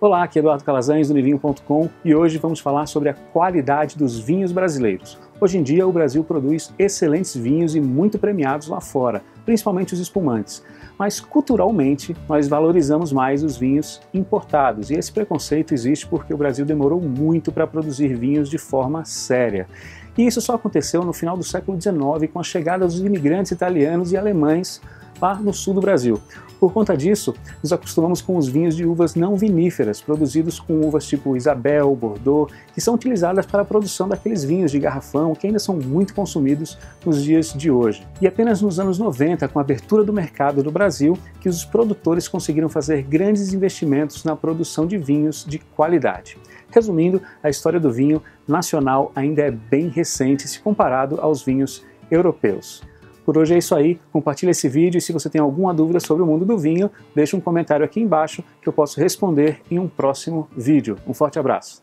Olá, aqui é Eduardo Calazans do Nivinho.com e hoje vamos falar sobre a qualidade dos vinhos brasileiros. Hoje em dia o Brasil produz excelentes vinhos e muito premiados lá fora, principalmente os espumantes. Mas culturalmente nós valorizamos mais os vinhos importados e esse preconceito existe porque o Brasil demorou muito para produzir vinhos de forma séria. E isso só aconteceu no final do século XIX com a chegada dos imigrantes italianos e alemães lá no sul do Brasil. Por conta disso, nos acostumamos com os vinhos de uvas não viníferas, produzidos com uvas tipo Isabel, Bordeaux, que são utilizadas para a produção daqueles vinhos de garrafão que ainda são muito consumidos nos dias de hoje. E apenas nos anos 90, com a abertura do mercado do Brasil, que os produtores conseguiram fazer grandes investimentos na produção de vinhos de qualidade. Resumindo, a história do vinho nacional ainda é bem recente se comparado aos vinhos europeus. Por hoje é isso aí, compartilhe esse vídeo e se você tem alguma dúvida sobre o mundo do vinho, deixe um comentário aqui embaixo que eu posso responder em um próximo vídeo. Um forte abraço!